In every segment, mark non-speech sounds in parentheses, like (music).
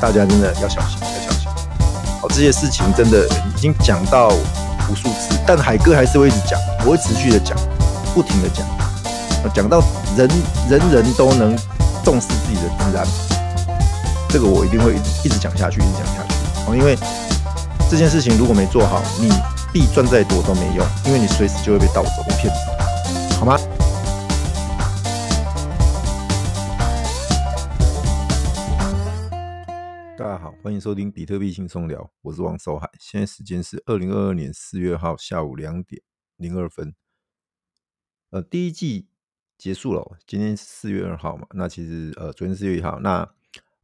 大家真的要小心，要小心。好，这些事情真的已经讲到无数次，但海哥还是会一直讲，我会持续的讲，不停的讲，讲到人人人都能重视自己的自然，这个我一定会一直讲下去，一直讲下去。哦，因为这件事情如果没做好，你币赚再多都没用，因为你随时就会被盗走、被骗走，好吗？收听比特币轻松聊，我是王守海。现在时间是二零二二年四月号下午两点零二分。呃，第一季结束了，今天是四月二号嘛？那其实呃，昨天四月一号。那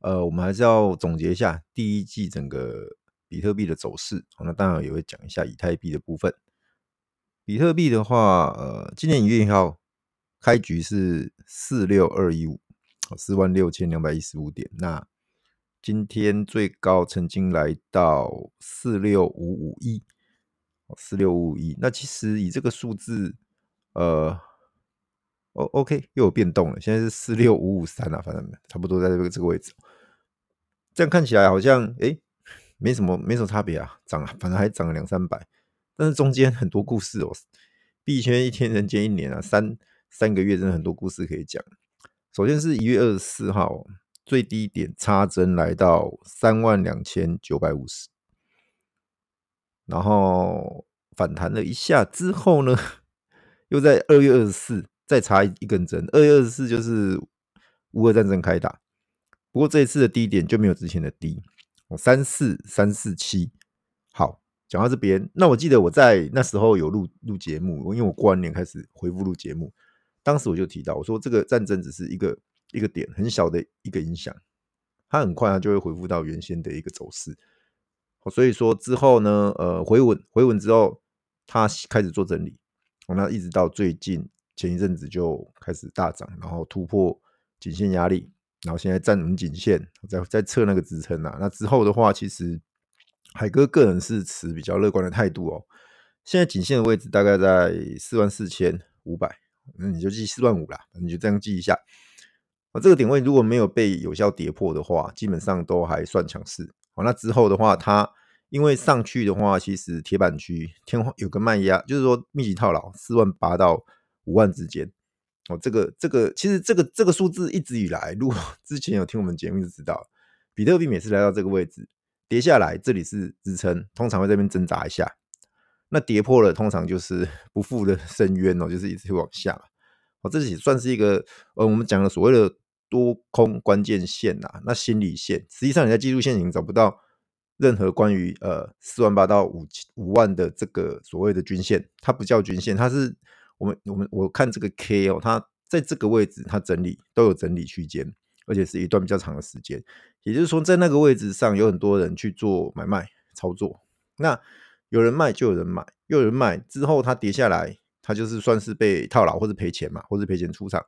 呃，我们还是要总结一下第一季整个比特币的走势。那当然也会讲一下以太币的部分。比特币的话，呃，今年一月一号开局是四六二一五，四万六千两百一十五点。那今天最高曾经来到四六五五一，四六五五一。那其实以这个数字，呃，哦，OK，又有变动了。现在是四六五五三啊，反正差不多在这个这个位置。这样看起来好像，诶，没什么，没什么差别啊，涨了，反正还涨了两三百。但是中间很多故事哦，币圈一天人间一年啊，三三个月真的很多故事可以讲。首先是一月二十四号。最低点插针来到三万两千九百五十，然后反弹了一下之后呢，又在二月二十四再插一根针。二月二十四就是乌俄战争开打，不过这一次的低点就没有之前的低，三四三四七。好，讲到这边，那我记得我在那时候有录录节目，因为我过完年开始回复录节目，当时我就提到我说这个战争只是一个。一个点很小的一个影响，它很快它就会恢复到原先的一个走势。所以说之后呢，呃，回稳回稳之后，它开始做整理，那一直到最近前一阵子就开始大涨，然后突破颈线压力，然后现在站稳颈线，再再测那个支撑啊。那之后的话，其实海哥个人是持比较乐观的态度哦。现在颈线的位置大概在四万四千五百，那你就记四万五啦，你就这样记一下。啊，这个点位如果没有被有效跌破的话，基本上都还算强势。好，那之后的话，它因为上去的话，其实铁板区天花有个卖压，就是说密集套牢四万八到五万之间。哦，这个这个其实这个这个数字一直以来，如果 (laughs) 之前有听我们节目就知道，比特币每次来到这个位置跌下来，这里是支撑，通常会在这边挣扎一下。那跌破了，通常就是 (laughs) 不复的深渊哦，就是一直往下。哦，这也算是一个呃，我们讲的所谓的。多空关键线呐、啊，那心理线，实际上你在技术线已经找不到任何关于呃四万八到五五万的这个所谓的均线，它不叫均线，它是我们我们我看这个 K 哦，它在这个位置它整理都有整理区间，而且是一段比较长的时间，也就是说在那个位置上有很多人去做买卖操作，那有人卖就有人买，又有人买之后它跌下来，它就是算是被套牢或者赔钱嘛，或者赔钱出场。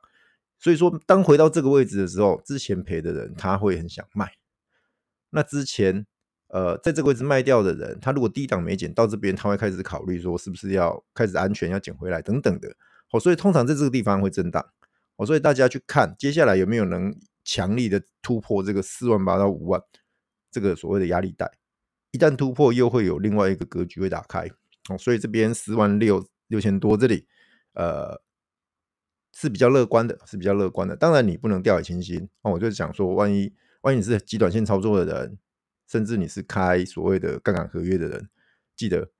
所以说，当回到这个位置的时候，之前赔的人他会很想卖。那之前，呃，在这个位置卖掉的人，他如果低档没减到这边，他会开始考虑说，是不是要开始安全要捡回来等等的。好，所以通常在这个地方会震荡。好，所以大家去看接下来有没有能强力的突破这个四万八到五万这个所谓的压力带。一旦突破，又会有另外一个格局会打开。好，所以这边四万六六千多这里，呃。是比较乐观的，是比较乐观的。当然，你不能掉以轻心。那我就想说，万一万一你是极短线操作的人，甚至你是开所谓的杠杆合约的人，记得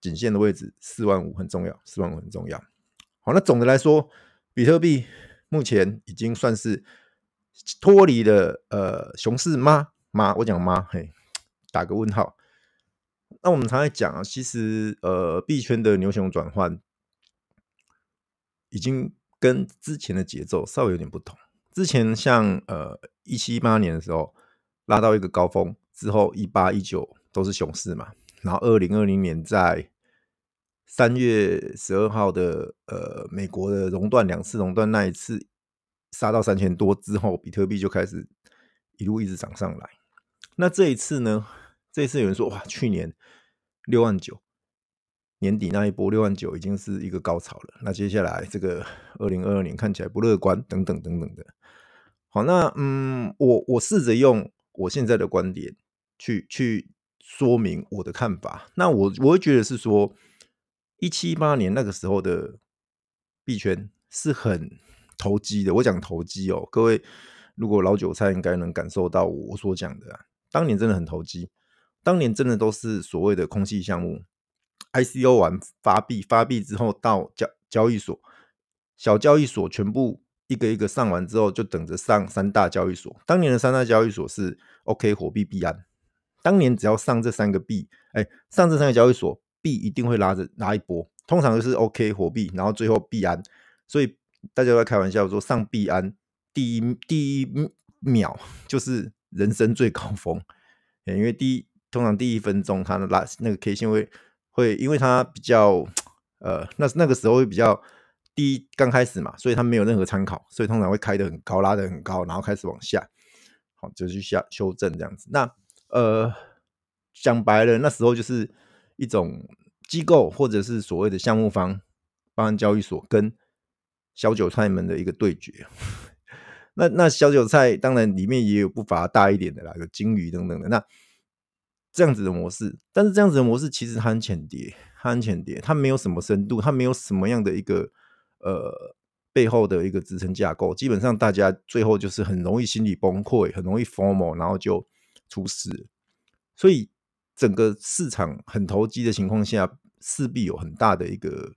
颈线的位置四万五很重要，四万五很重要。好，那总的来说，比特币目前已经算是脱离了呃熊市吗？吗？我讲吗？嘿，打个问号。那我们常在讲啊，其实呃币圈的牛熊转换已经。跟之前的节奏稍微有点不同。之前像呃一七一八年的时候拉到一个高峰之后，一八一九都是熊市嘛。然后二零二零年在三月十二号的呃美国的熔断两次熔断那一次杀到三千多之后，比特币就开始一路一直涨上来。那这一次呢？这一次有人说哇，去年六万九。年底那一波六万九已经是一个高潮了，那接下来这个二零二二年看起来不乐观，等等等等的。好，那嗯，我我试着用我现在的观点去去说明我的看法。那我我会觉得是说，一七一八年那个时候的币圈是很投机的。我讲投机哦，各位如果老韭菜应该能感受到我所讲的啊，当年真的很投机，当年真的都是所谓的空气项目，ICO 完发币，发币之后到交交易所，小交易所全部。一个一个上完之后，就等着上三大交易所。当年的三大交易所是 OK、火币、币安。当年只要上这三个币，哎，上这三个交易所，币一定会拉着拉一波。通常就是 OK、火币，然后最后币安。所以大家都在开玩笑说，上币安第一第一秒 (laughs) 就是人生最高峰。(laughs) 因为第一通常第一分钟它的拉那个 K 线会会，因为它比较呃，那那个时候会比较。低刚开始嘛，所以它没有任何参考，所以通常会开得很高，拉得很高，然后开始往下，好，就去下修正这样子。那呃，讲白了，那时候就是一种机构或者是所谓的项目方，包含交易所跟小韭菜们的一个对决。(laughs) 那那小韭菜当然里面也有不乏大一点的啦，有金鱼等等的。那这样子的模式，但是这样子的模式其实它很浅碟，它很浅碟，它没有什么深度，它没有什么样的一个。呃，背后的一个支撑架构，基本上大家最后就是很容易心理崩溃，很容易 FOMO，然后就出事。所以整个市场很投机的情况下，势必有很大的一个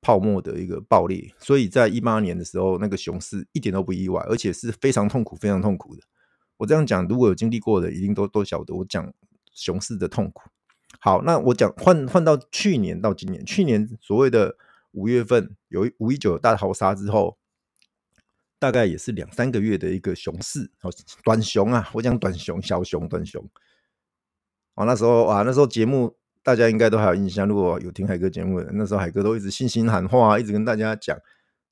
泡沫的一个爆裂。所以在一八年的时候，那个熊市一点都不意外，而且是非常痛苦、非常痛苦的。我这样讲，如果有经历过的，一定都都晓得我讲熊市的痛苦。好，那我讲换换到去年到今年，去年所谓的。五月份有五一九大逃杀之后，大概也是两三个月的一个熊市，短熊啊，我讲短熊、小熊、短熊。哦，那时候啊，那时候节目大家应该都还有印象，如果有听海哥节目的，那时候海哥都一直信心喊话，一直跟大家讲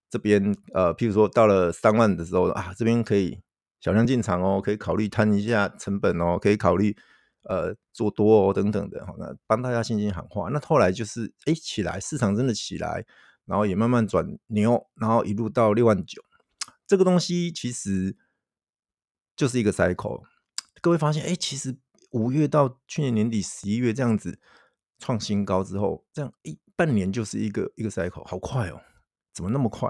这边呃，譬如说到了三万的时候啊，这边可以小量进场哦，可以考虑摊一下成本哦，可以考虑。呃，做多哦，等等的，好，那帮大家信心喊话。那后来就是，哎，起来，市场真的起来，然后也慢慢转牛，然后一路到六万九。这个东西其实就是一个 cycle。各位发现，哎，其实五月到去年年底十一月这样子创新高之后，这样一半年就是一个一个 cycle，好快哦，怎么那么快？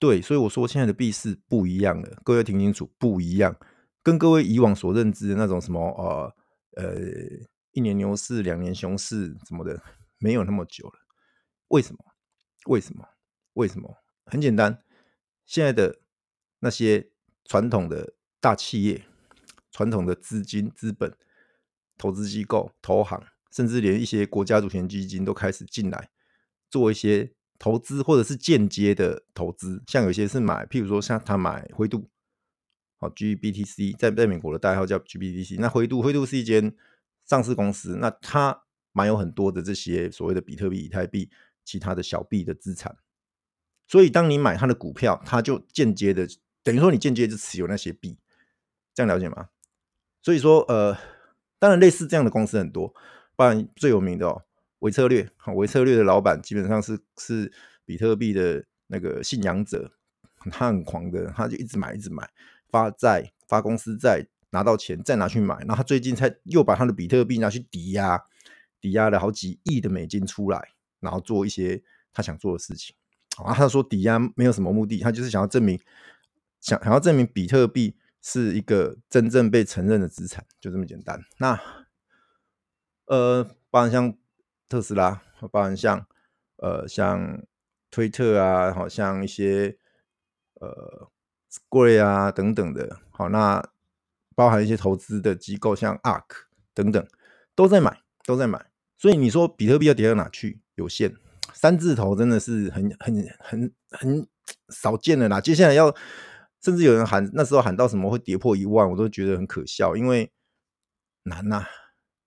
对，所以我说现在的币市不一样了，各位听清楚，不一样，跟各位以往所认知的那种什么呃。呃，一年牛市，两年熊市，什么的，没有那么久了。为什么？为什么？为什么？很简单，现在的那些传统的大企业、传统的资金、资本、投资机构、投行，甚至连一些国家主权基金都开始进来做一些投资，或者是间接的投资。像有些是买，譬如说像他买灰度。GBTC 在在美国的代号叫 GBTC，那灰度灰度是一间上市公司，那它买有很多的这些所谓的比特币、以太币、其他的小币的资产，所以当你买它的股票，它就间接的等于说你间接就持有那些币，这样了解吗？所以说呃，当然类似这样的公司很多，当然最有名的哦，维策略，维策略的老板基本上是是比特币的那个信仰者，他很狂的，他就一直买一直买。发债、发公司债，拿到钱再拿去买，然后他最近才又把他的比特币拿去抵押，抵押了好几亿的美金出来，然后做一些他想做的事情。啊，他说抵押没有什么目的，他就是想要证明，想想要证明比特币是一个真正被承认的资产，就这么简单。那呃，包含像特斯拉，包含像呃像推特啊，好像一些呃。贵啊，等等的，好，那包含一些投资的机构，像 ARK 等等，都在买，都在买。所以你说比特币要跌到哪去？有限，三字头真的是很很很很少见的啦。接下来要，甚至有人喊那时候喊到什么会跌破一万，我都觉得很可笑，因为难呐、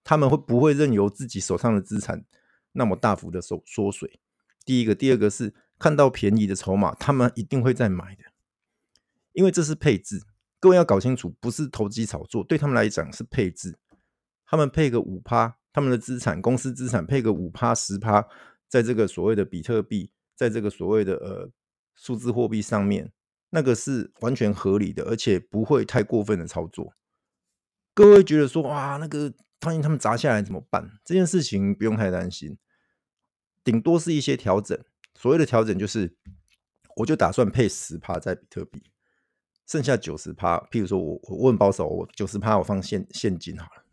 他们会不会任由自己手上的资产那么大幅的缩缩水？第一个，第二个是看到便宜的筹码，他们一定会再买的。因为这是配置，各位要搞清楚，不是投机炒作，对他们来讲是配置。他们配个五趴，他们的资产、公司资产配个五趴、十趴，在这个所谓的比特币，在这个所谓的呃数字货币上面，那个是完全合理的，而且不会太过分的操作。各位觉得说哇，那个万一他们砸下来怎么办？这件事情不用太担心，顶多是一些调整。所谓的调整就是，我就打算配十趴在比特币，剩下九十趴，譬如说我我问保守，我九十趴我放现现金好了。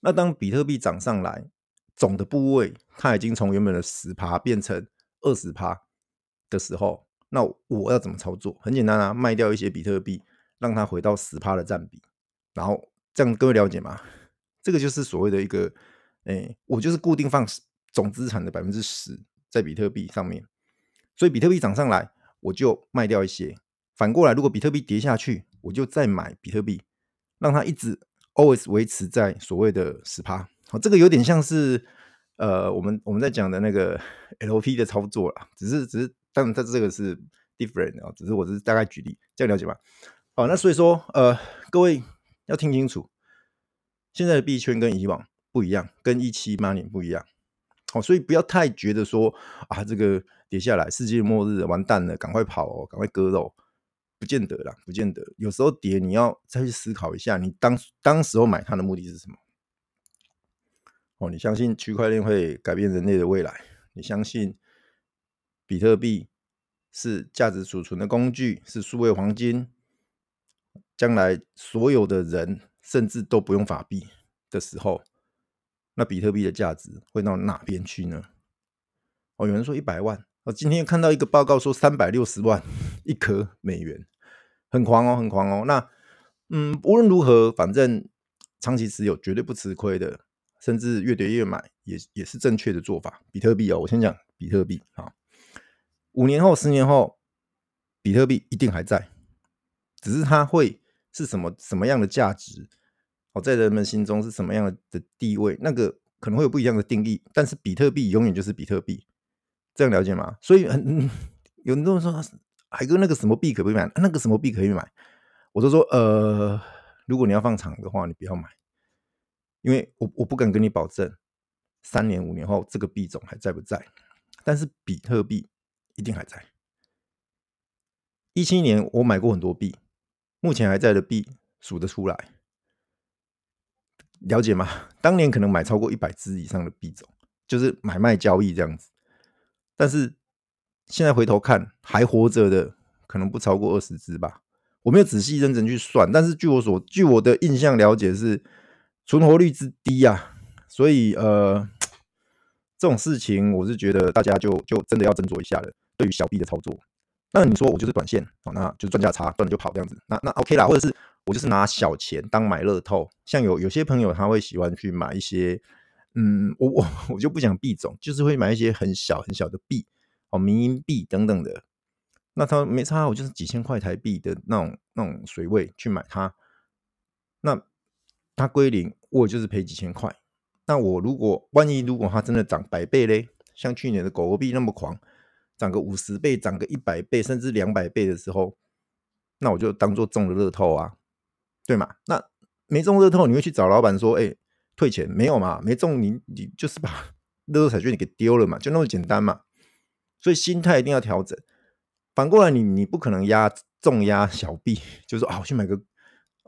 那当比特币涨上来，总的部位它已经从原本的十趴变成二十趴的时候，那我要怎么操作？很简单啊，卖掉一些比特币，让它回到十趴的占比，然后这样各位了解吗？这个就是所谓的一个，哎，我就是固定放总资产的百分之十在比特币上面，所以比特币涨上来，我就卖掉一些。反过来，如果比特币跌下去，我就再买比特币，让它一直 always 维持在所谓的十趴。好，这个有点像是呃，我们我们在讲的那个 (laughs) LP 的操作啦，只是只是，当然它这个是 different 啊，只是我只是大概举例，这样了解吧？好，那所以说呃，各位要听清楚，现在的币圈跟以往不一样，跟一七八年不一样。好，所以不要太觉得说啊，这个跌下来，世界末日完蛋了，赶快跑哦，赶快割肉。不见得啦，不见得。有时候跌，你要再去思考一下，你当当时候买它的目的是什么？哦，你相信区块链会改变人类的未来？你相信比特币是价值储存的工具，是数位黄金？将来所有的人甚至都不用法币的时候，那比特币的价值会到哪边去呢？哦，有人说一百万。我今天看到一个报告说三百六十万一颗美元，很狂哦，很狂哦。那嗯，无论如何，反正长期持有绝对不吃亏的，甚至越跌越买也也是正确的做法。比特币哦，我先讲比特币啊，五年后、十年后，比特币一定还在，只是它会是什么什么样的价值哦，在人们心中是什么样的地位，那个可能会有不一样的定义。但是比特币永远就是比特币。这样了解吗？所以很有很多人说，海哥那个什么币可不可以买？那个什么币可以买？我都说，呃，如果你要放长的话，你不要买，因为我我不敢跟你保证三年五年后这个币种还在不在。但是比特币一定还在。一七年我买过很多币，目前还在的币数得出来，了解吗？当年可能买超过一百只以上的币种，就是买卖交易这样子。但是现在回头看，还活着的可能不超过二十只吧。我没有仔细认真去算，但是据我所据我的印象了解是存活率之低啊。所以呃，这种事情我是觉得大家就就真的要斟酌一下了。对于小币的操作，那你说我就是短线，哦，那就是赚价差，赚了就跑这样子，那那 OK 啦。或者是我就是拿小钱当买乐透，像有有些朋友他会喜欢去买一些。嗯，我我我就不讲币种，就是会买一些很小很小的币哦，迷因币等等的。那他没差，我就是几千块台币的那种那种水位去买它。那它归零，我就是赔几千块。那我如果万一如果它真的涨百倍嘞，像去年的狗狗币那么狂，涨个五十倍，涨个一百倍，甚至两百倍的时候，那我就当做中了乐透啊，对吗？那没中乐透，你会去找老板说，哎、退钱没有嘛？没中你你就是把 (laughs) 乐透彩券给丢了嘛，就那么简单嘛。所以心态一定要调整。反过来你，你不可能压重压小币，(laughs) 就是说啊，我去买个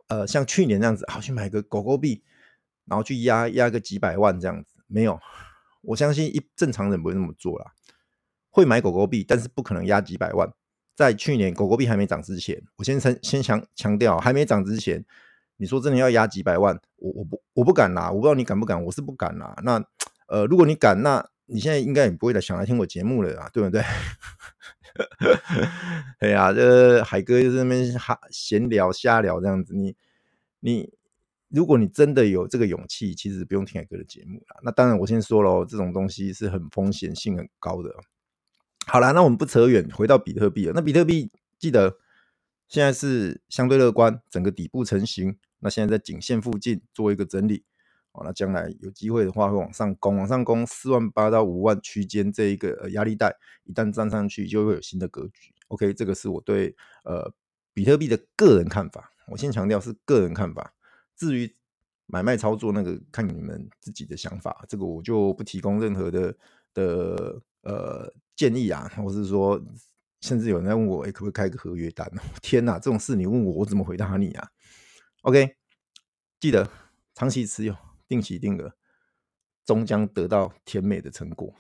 呃，像去年这样子，啊，去买个狗狗币，然后去压压个几百万这样子，没有。我相信一正常人不会那么做啦。会买狗狗币，但是不可能压几百万。在去年狗狗币还没涨之前，我先先先强强调，还没涨之前。你说真的要压几百万，我我不我不敢拿，我不知道你敢不敢，我是不敢拿。那呃，如果你敢，那你现在应该也不会来想来听我节目了啊，对不对？(laughs) 哎呀，这海哥就在那边哈闲聊瞎聊这样子。你你，如果你真的有这个勇气，其实不用听海哥的节目了。那当然，我先说了，这种东西是很风险性很高的。好了，那我们不扯远，回到比特币了。那比特币记得现在是相对乐观，整个底部成型。那现在在颈线附近做一个整理，哦，那将来有机会的话会往上攻，往上攻四万八到五万区间这一个呃压力带，一旦站上去就会有新的格局。OK，这个是我对呃比特币的个人看法。我先强调是个人看法，至于买卖操作那个看你们自己的想法，这个我就不提供任何的的呃建议啊，或是说甚至有人在问我，哎，可不可以开个合约单？(laughs) 天哪，这种事你问我，我怎么回答你啊？OK，记得长期持有，定期定额，终将得到甜美的成果。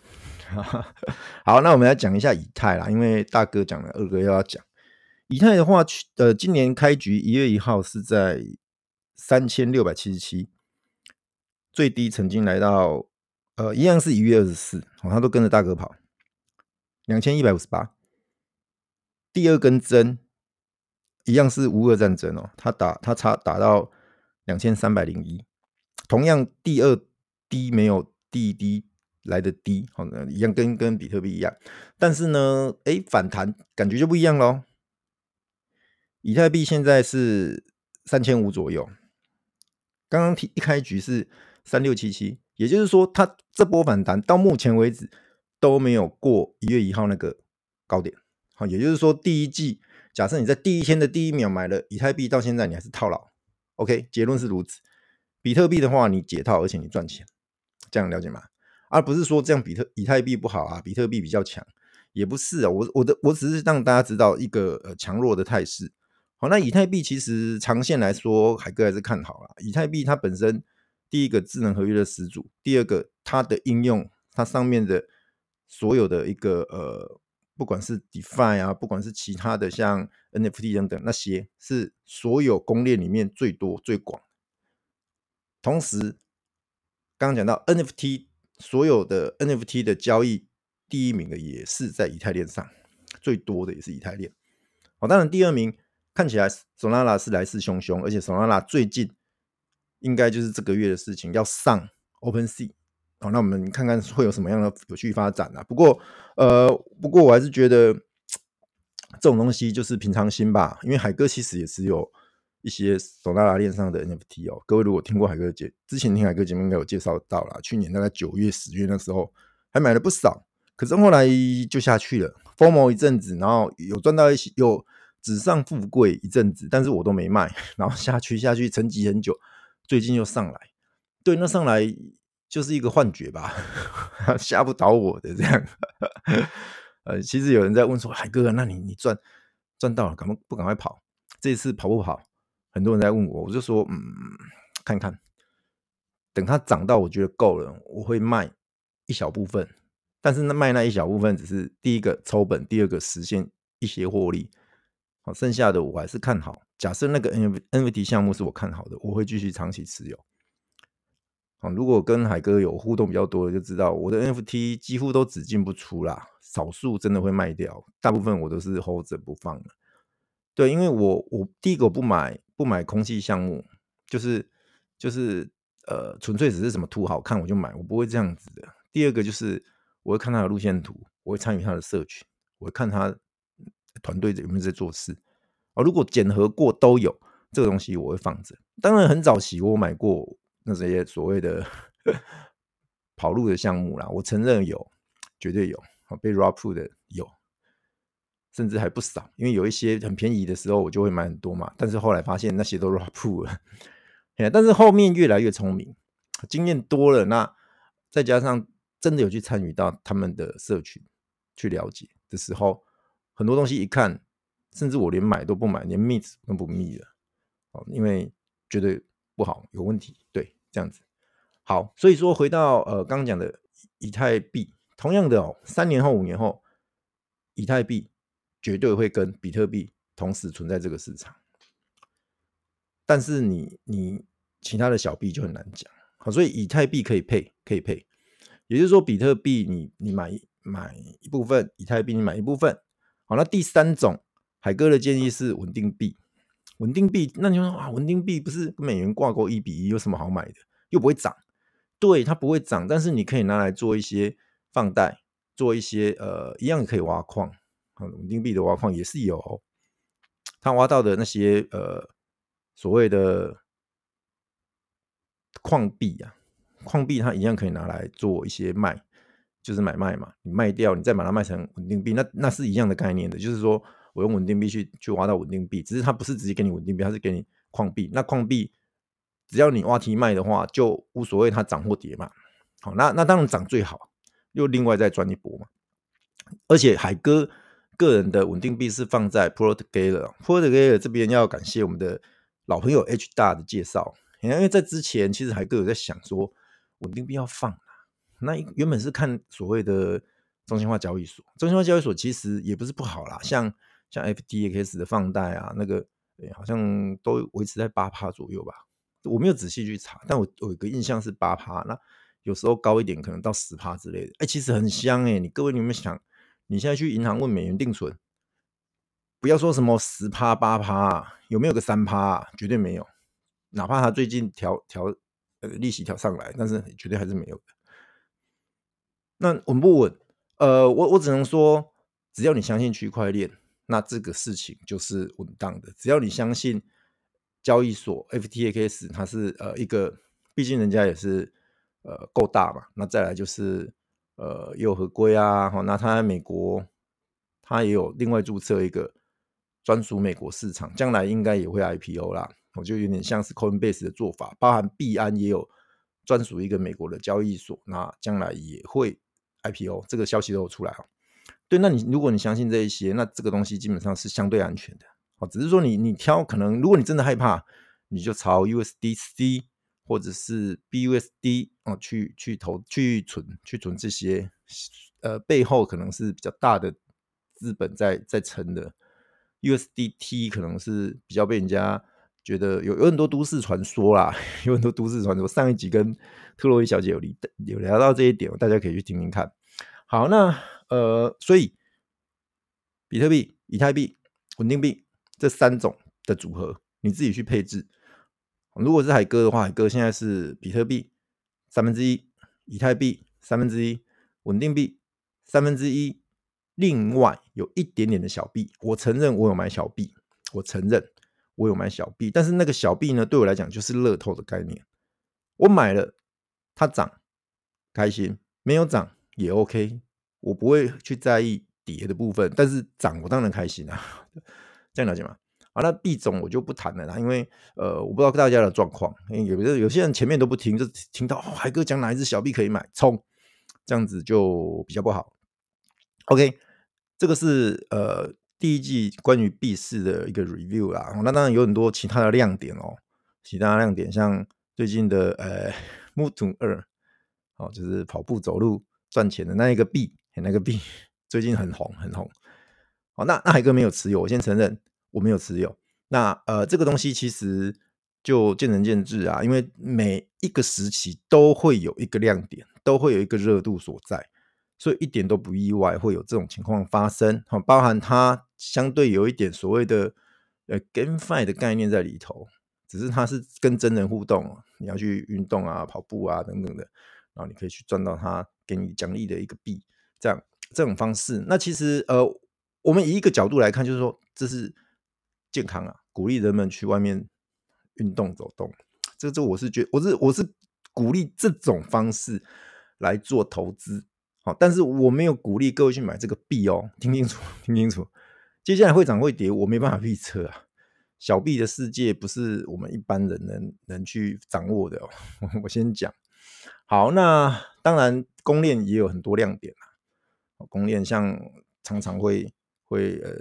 (laughs) 好，那我们来讲一下以太啦，因为大哥讲了，二哥又要讲以太的话，呃，今年开局一月一号是在三千六百七十七，最低曾经来到，呃，一样是一月二十四，他都跟着大哥跑，两千一百五十八，第二根针一样是乌俄战争哦，他打他差打到两千三百零一，同样第二低没有第一低来的低，好，一样跟跟比特币一样，但是呢，哎，反弹感觉就不一样喽。以太币现在是三千五左右，刚刚提一开局是三六七七，也就是说，它这波反弹到目前为止都没有过一月一号那个高点。好，也就是说，第一季假设你在第一天的第一秒买了以太币，到现在你还是套牢。OK，结论是如此。比特币的话，你解套而且你赚钱，这样了解吗？而不是说这样比特以太币不好啊，比特币比较强，也不是啊。我我的我只是让大家知道一个呃强弱的态势。好，那以太币其实长线来说，海哥还是看好了。以太币它本身第一个智能合约的始祖，第二个它的应用，它上面的所有的一个呃，不管是 DeFi 啊，不管是其他的像 NFT 等等那些，是所有公链里面最多最广。同时，刚刚讲到 NFT。所有的 NFT 的交易第一名的也是在以太链上，最多的也是以太链。好，当然第二名看起来 Solana 是来势汹汹，而且 Solana 最近应该就是这个月的事情要上 OpenSea。好，那我们看看会有什么样的有趣发展啊？不过，呃，不过我还是觉得 (tsk) 这种东西就是平常心吧，因为海哥其实也只有。一些手拿拉链上的 NFT 哦，各位如果听过海哥节，之前听海哥节目应该有介绍到啦。去年大概九月、十月那时候还买了不少，可是后来就下去了疯魔一阵子，然后有赚到一些，有纸上富贵一阵子，但是我都没卖，(laughs) 然后下去下去沉寂很久，最近又上来，对，那上来就是一个幻觉吧，(laughs) 吓不倒我的这样。呃，其实有人在问说，海哥，那你你赚赚到了，赶不不赶快跑？这次跑不跑？很多人在问我，我就说，嗯，看看，等它涨到我觉得够了，我会卖一小部分，但是那卖那一小部分只是第一个抽本，第二个实现一些获利，好，剩下的我还是看好。假设那个 NFT 项目是我看好的，我会继续长期持有。好，如果跟海哥有互动比较多的，就知道我的 NFT 几乎都只进不出啦，少数真的会卖掉，大部分我都是 hold 着不放的。对，因为我我第一个我不买。不买空气项目，就是就是呃，纯粹只是什么图好看我就买，我不会这样子的。第二个就是我会看他的路线图，我会参与他的社群，我会看他团队有没有在做事。哦，如果检核过都有这个东西，我会放着。当然很早期我买过那这些所谓的 (laughs) 跑路的项目啦，我承认有，绝对有，被 rug pull 的有。甚至还不少，因为有一些很便宜的时候，我就会买很多嘛。但是后来发现那些都 rug pull 了，但是后面越来越聪明，经验多了，那再加上真的有去参与到他们的社群去了解的时候，很多东西一看，甚至我连买都不买，连 meet 都不 meet 了，哦，因为觉得不好，有问题，对，这样子。好，所以说回到呃刚刚讲的以太币，同样的哦，三年后、五年后，以太币。绝对会跟比特币同时存在这个市场，但是你你其他的小币就很难讲。好，所以以太币可以配，可以配，也就是说比特币你你买买一部分，以太币你买一部分。好，那第三种，海哥的建议是稳定币。稳定币，那你说啊，稳定币不是跟美元挂钩一比一，有什么好买的？又不会涨。对，它不会涨，但是你可以拿来做一些放贷，做一些呃，一样可以挖矿。稳定币的挖矿也是有，他挖到的那些呃所谓的矿币啊，矿币它一样可以拿来做一些卖，就是买卖嘛。你卖掉，你再把它卖成稳定币，那那是一样的概念的。就是说我用稳定币去去挖到稳定币，只是它不是直接给你稳定币，它是给你矿币。那矿币只要你挖提卖的话，就无所谓它涨或跌嘛。好，那那当然涨最好，又另外再赚一波嘛。而且海哥。个人的稳定币是放在 ProTogether，ProTogether 这边要感谢我们的老朋友 H 大的介绍。因为在之前其实还各有在想说稳定币要放，那原本是看所谓的中心化交易所，中心化交易所其实也不是不好啦，像像 FTX 的放贷啊，那个、欸、好像都维持在八趴左右吧，我没有仔细去查，但我有一个印象是八趴，那有时候高一点可能到十趴之类的，哎、其实很香哎、你各位你有没有想，你现在去银行问美元定存？不要说什么十趴八趴，有没有个三趴啊？绝对没有。哪怕他最近调调呃利息调上来，但是绝对还是没有的。那稳不稳？呃，我我只能说，只要你相信区块链，那这个事情就是稳当的。只要你相信交易所 FTX，它是呃一个，毕竟人家也是呃够大嘛。那再来就是呃也有合规啊。好，那他在美国，他也有另外注册一个。专属美国市场，将来应该也会 IPO 啦。我就有点像是 Coinbase 的做法，包含币安也有专属一个美国的交易所，那将来也会 IPO，这个消息都有出来。对，那你如果你相信这一些，那这个东西基本上是相对安全的。哦，只是说你你挑可能，如果你真的害怕，你就朝 USDC 或者是 BUSD 哦去去投去存去存这些，呃，背后可能是比较大的资本在在撑的。USDT 可能是比较被人家觉得有有很多都市传说啦，(laughs) 有很多都市传说。上一集跟特洛伊小姐有聊有聊到这一点，大家可以去听听看。好，那呃，所以比特币、以太币、稳定币这三种的组合，你自己去配置。如果是海哥的话，海哥现在是比特币三分之一，以太币三分之一，稳定币三分之一。另外有一点点的小币，我承认我有买小币，我承认我有买小币，但是那个小币呢，对我来讲就是乐透的概念。我买了，它涨，开心；没有涨也 OK，我不会去在意跌的部分。但是涨，我当然开心啊，(laughs) 这样了解吗？那币种我就不谈了啦，因为呃，我不知道大家的状况，有的有些人前面都不听，就听到、哦、海哥讲哪一只小币可以买，冲，这样子就比较不好。OK。这个是呃第一季关于币市的一个 review 啦，那当然有很多其他的亮点哦，其他的亮点像最近的呃 Mutu 二，哦，就是跑步走路赚钱的那一个币，那个币 (laughs) 最近很红很红。哦，那那海哥没有持有，我先承认我没有持有。那呃这个东西其实就见仁见智啊，因为每一个时期都会有一个亮点，都会有一个热度所在。所以一点都不意外会有这种情况发生，哈，包含它相对有一点所谓的呃 GameFi 的概念在里头，只是它是跟真人互动，你要去运动啊、跑步啊等等的，然后你可以去赚到它给你奖励的一个币，这样这种方式。那其实呃，我们以一个角度来看，就是说这是健康啊，鼓励人们去外面运动走动，这这我是觉我是我是鼓励这种方式来做投资。好，但是我没有鼓励各位去买这个币哦，听清楚，听清楚，接下来会涨会跌，我没办法预测啊。小币的世界不是我们一般人能能去掌握的哦。(laughs) 我先讲，好，那当然公链也有很多亮点啊。公链像常常会会呃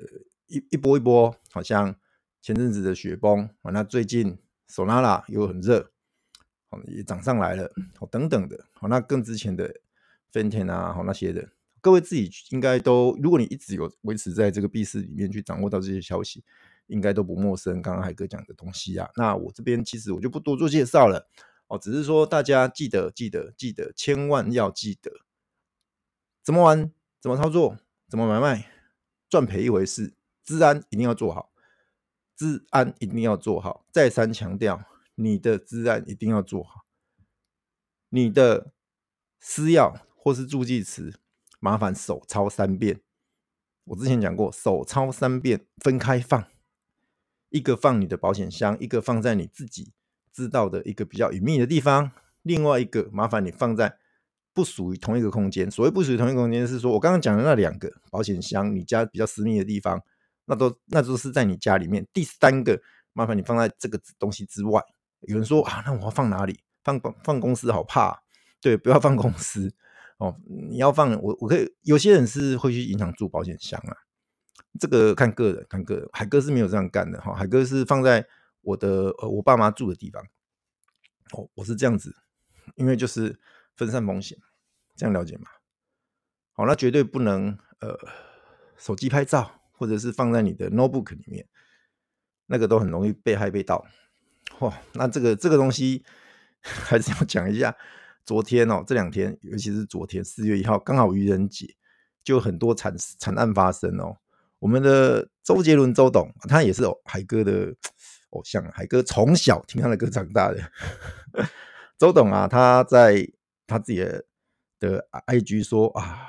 一一波一波，好像前阵子的雪崩啊，那最近 Solana 又很热，也涨上来了，等等的，好，那更之前的。分田啊，好那些的，各位自己应该都，如果你一直有维持在这个币市里面去掌握到这些消息，应该都不陌生。刚刚海哥讲的东西啊，那我这边其实我就不多做介绍了哦，只是说大家记得记得记得，千万要记得怎么玩，怎么操作，怎么买卖，赚赔一回事，治安一定要做好，治安一定要做好，再三强调，你的治安一定要做好，你的私钥。或是助记词，麻烦手抄三遍。我之前讲过，手抄三遍，分开放，一个放你的保险箱，一个放在你自己知道的一个比较隐秘的地方，另外一个麻烦你放在不属于同一个空间。所谓不属于同一个空间，是说我刚刚讲的那两个保险箱，你家比较私密的地方，那都那都是在你家里面。第三个，麻烦你放在这个东西之外。有人说啊，那我要放哪里？放放公司好怕，对，不要放公司。哦，你要放我，我可以。有些人是会去银行住保险箱啊，这个看个人，看个人。海哥是没有这样干的哈，海哥是放在我的呃我爸妈住的地方。哦，我是这样子，因为就是分散风险，这样了解吗？好，那绝对不能呃，手机拍照或者是放在你的 notebook 里面，那个都很容易被害被盗。哇，那这个这个东西 (laughs) 还是要讲一下。昨天哦，这两天，尤其是昨天四月一号，刚好愚人节，就很多惨惨案发生哦。我们的周杰伦周董，他也是哦海哥的偶像，海哥从小听他的歌长大的。(laughs) 周董啊，他在他自己的，的 IG 说啊，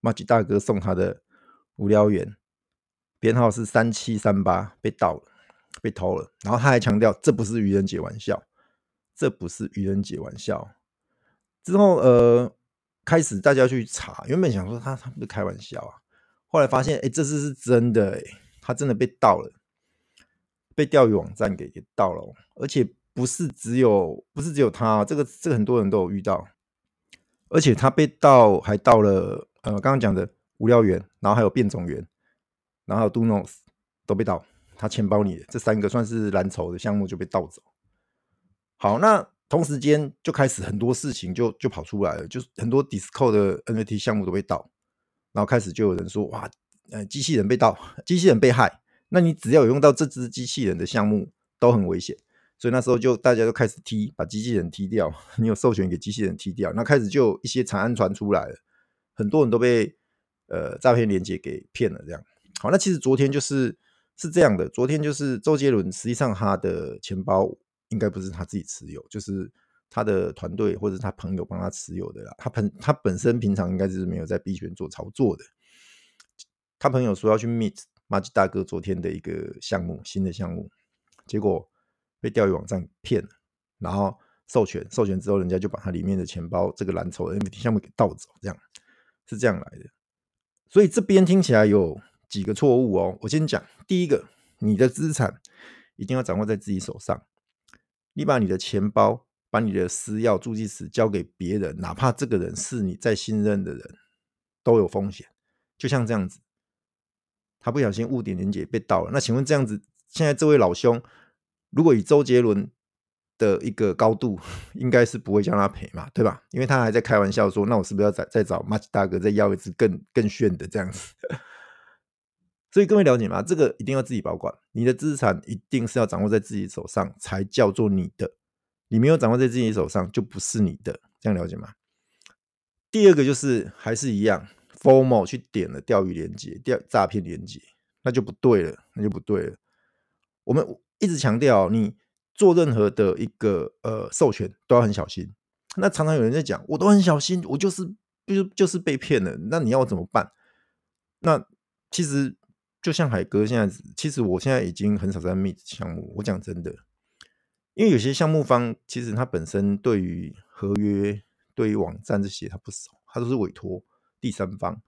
麻吉大哥送他的无聊猿编号是三七三八被盗了，被偷了。然后他还强调，这不是愚人节玩笑，这不是愚人节玩笑。之后呃，开始大家去查，原本想说他他不是开玩笑啊。后来发现，哎，这次是真的，哎，他真的被盗了，被钓鱼网站给给盗了，而且不是只有不是只有他，这个这个很多人都有遇到，而且他被盗还盗了，呃，刚刚讲的无聊猿，然后还有变种猿，然后还有 Donos 都被盗，他钱包里的这三个算是蓝筹的项目就被盗走。好，那同时间就开始很多事情就就跑出来了，就是很多 d i s c o 的 NFT 项目都被盗。然后开始就有人说，哇，呃，机器人被盗，(laughs) 机器人被害，那你只要有用到这只机器人的项目都很危险，所以那时候就大家都开始踢，把机器人踢掉，(laughs) 你有授权给机器人踢掉，那开始就一些惨案传出来了，很多人都被呃诈骗连接给骗了，这样。好，那其实昨天就是是这样的，昨天就是周杰伦实际上他的钱包应该不是他自己持有，就是。他的团队或者他朋友帮他持有的啦，他本他本身平常应该是没有在币圈做操作的。他朋友说要去 meet 麻吉大哥昨天的一个项目，新的项目，结果被钓鱼网站骗了，然后授权授权之后，人家就把他里面的钱包这个蓝筹的 NFT 项目给盗走，这样是这样来的。所以这边听起来有几个错误哦，我先讲第一个，你的资产一定要掌握在自己手上，你把你的钱包。把你的私钥、助记词交给别人，哪怕这个人是你再信任的人，都有风险。就像这样子，他不小心误点连接被盗了。那请问这样子，现在这位老兄，如果以周杰伦的一个高度，应该是不会叫他赔嘛，对吧？因为他还在开玩笑说，那我是不是要再再找麻吉大哥再要一只更更炫的这样子？(laughs) 所以各位了解吗？这个一定要自己保管，你的资产一定是要掌握在自己手上，才叫做你的。你没有掌握在自己手上，就不是你的，这样了解吗？第二个就是还是一样，FOMO 去点了钓鱼连结、钓诈骗连接，那就不对了，那就不对了。我们一直强调，你做任何的一个呃授权都要很小心。那常常有人在讲，我都很小心，我就是就就是被骗了。那你要我怎么办？那其实就像海哥现在，其实我现在已经很少在 meet 项目。我讲真的。因为有些项目方其实他本身对于合约、对于网站这些他不熟，他都是委托第三方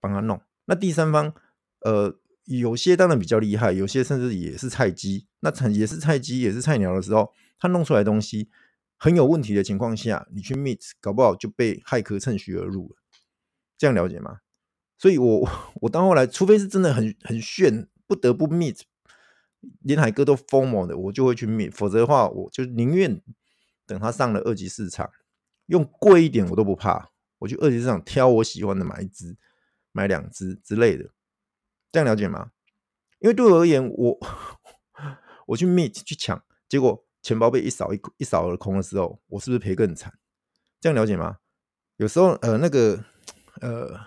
帮他弄。那第三方呃，有些当然比较厉害，有些甚至也是菜鸡。那也是菜鸡，也是菜鸟的时候，他弄出来的东西很有问题的情况下，你去 meet，搞不好就被骇客趁虚而入了。这样了解吗？所以我我到后来，除非是真的很很炫，不得不 meet。连海哥都 FOMO 的，我就会去 meet，否则的话，我就宁愿等他上了二级市场，用贵一点我都不怕，我去二级市场挑我喜欢的买一只、买两只之类的，这样了解吗？因为对我而言，我 (laughs) 我去 meet 去抢，结果钱包被一扫一一扫而空的时候，我是不是赔更惨？这样了解吗？有时候呃那个呃。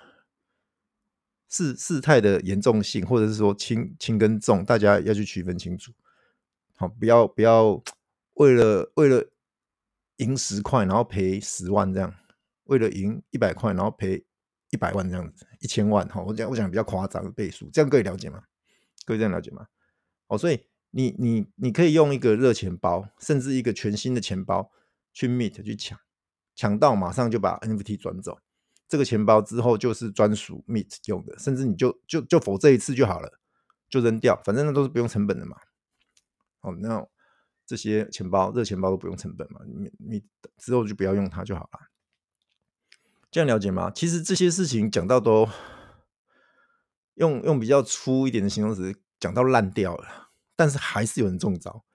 事事态的严重性，或者是说轻轻跟重，大家要去区分清楚。好，不要不要为了为了赢十块，然后赔十万这样；为了赢一百块，然后赔一百万这样子，一千万。好，我讲我讲比较夸张的倍数，这样各位了解吗？各位这样了解吗？哦，所以你你你可以用一个热钱包，甚至一个全新的钱包去 meet 去抢，抢到马上就把 NFT 转走。这个钱包之后就是专属 Meet 用的，甚至你就就就否这一次就好了，就扔掉，反正那都是不用成本的嘛。哦，那这些钱包热钱包都不用成本嘛，你你之后就不要用它就好了。这样了解吗？其实这些事情讲到都用用比较粗一点的形容词讲到烂掉了，但是还是有人中招。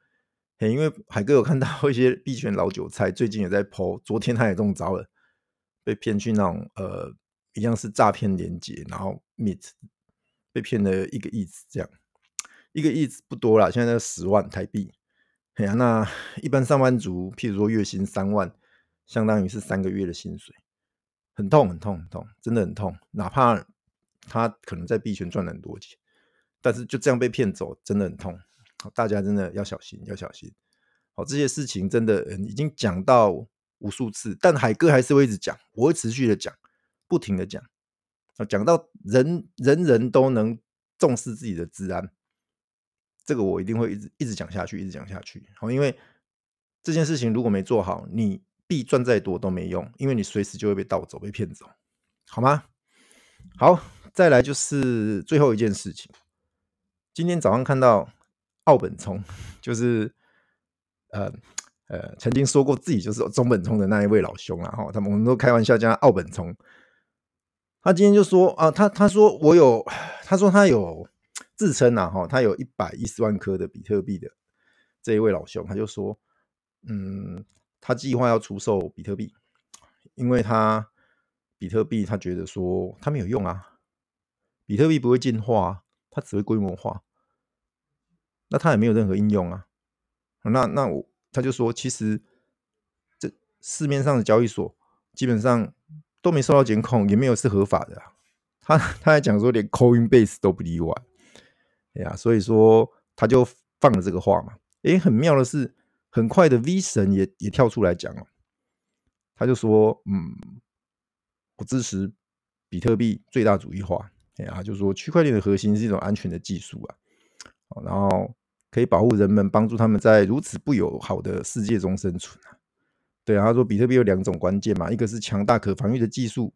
嘿，因为海哥有看到一些币圈老韭菜，最近也在 po，昨天他也中招了，被骗去那种呃，一样是诈骗连接，然后 meet 被骗了一个亿这样，一个亿不多啦，现在十万台币。哎呀，那一般上班族，譬如说月薪三万，相当于是三个月的薪水，很痛很痛很痛，真的很痛。哪怕他可能在币圈赚了很多钱，但是就这样被骗走，真的很痛。大家真的要小心，要小心。好，这些事情真的已经讲到无数次，但海哥还是会一直讲，我会持续的讲，不停的讲，讲到人人人都能重视自己的治安，这个我一定会一直一直讲下去，一直讲下去。好，因为这件事情如果没做好，你币赚再多都没用，因为你随时就会被盗走、被骗走，好吗？好，再来就是最后一件事情，今天早上看到。奥本聪就是呃呃，曾经说过自己就是中本聪的那一位老兄啊，哈，他们我们都开玩笑叫他奥本聪。他今天就说啊，他他说我有，他说他有自称啊，哈，他有一百一十万颗的比特币的这一位老兄，他就说，嗯，他计划要出售比特币，因为他比特币他觉得说他没有用啊，比特币不会进化，它只会规模化。那他也没有任何应用啊，那那我他就说，其实这市面上的交易所基本上都没受到监控，也没有是合法的。他他还讲说，连 Coinbase 都不例外。哎呀，所以说他就放了这个话嘛。诶，很妙的是，很快的 V 神也也跳出来讲了，他就说，嗯，我支持比特币最大主义化。哎呀，就说区块链的核心是一种安全的技术啊。然后可以保护人们，帮助他们在如此不友好的世界中生存啊。对啊，他说比特币有两种关键嘛，一个是强大可防御的技术，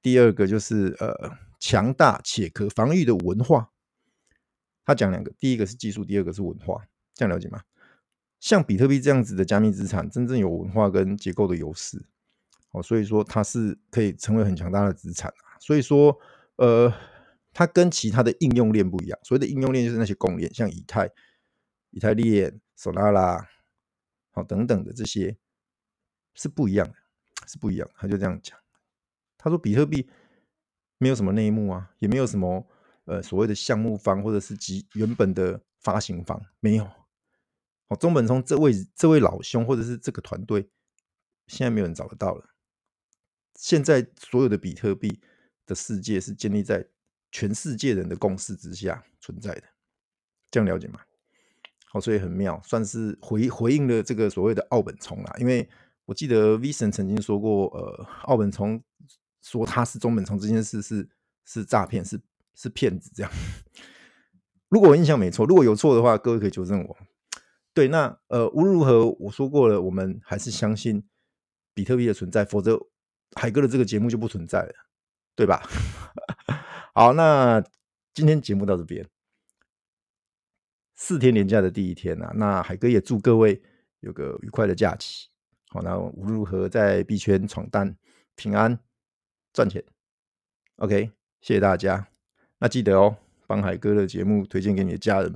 第二个就是呃强大且可防御的文化。他讲两个，第一个是技术，第二个是文化，这样了解吗？像比特币这样子的加密资产，真正有文化跟结构的优势，哦，所以说它是可以成为很强大的资产。所以说，呃。它跟其他的应用链不一样，所谓的应用链就是那些公链，像以太、以太链、Solana，好等等的这些是不一样的，是不一样。他就这样讲，他说比特币没有什么内幕啊，也没有什么呃所谓的项目方或者是及原本的发行方没有。哦，中本聪这位这位老兄或者是这个团队，现在没有人找得到了。现在所有的比特币的世界是建立在。全世界人的共识之下存在的，这样了解吗？好，所以很妙，算是回回应了这个所谓的奥本聪啦。因为我记得 V 神曾经说过，呃，奥本聪说他是中本聪这件事是是诈骗，是是骗子这样。(laughs) 如果我印象没错，如果有错的话，各位可以纠正我。对，那呃无论如何，我说过了，我们还是相信比特币的存在，否则海哥的这个节目就不存在了，对吧？(laughs) 好，那今天节目到这边，四天连假的第一天啊，那海哥也祝各位有个愉快的假期。好，那无论如何在币圈闯荡平安赚钱。OK，谢谢大家。那记得哦，帮海哥的节目推荐给你的家人。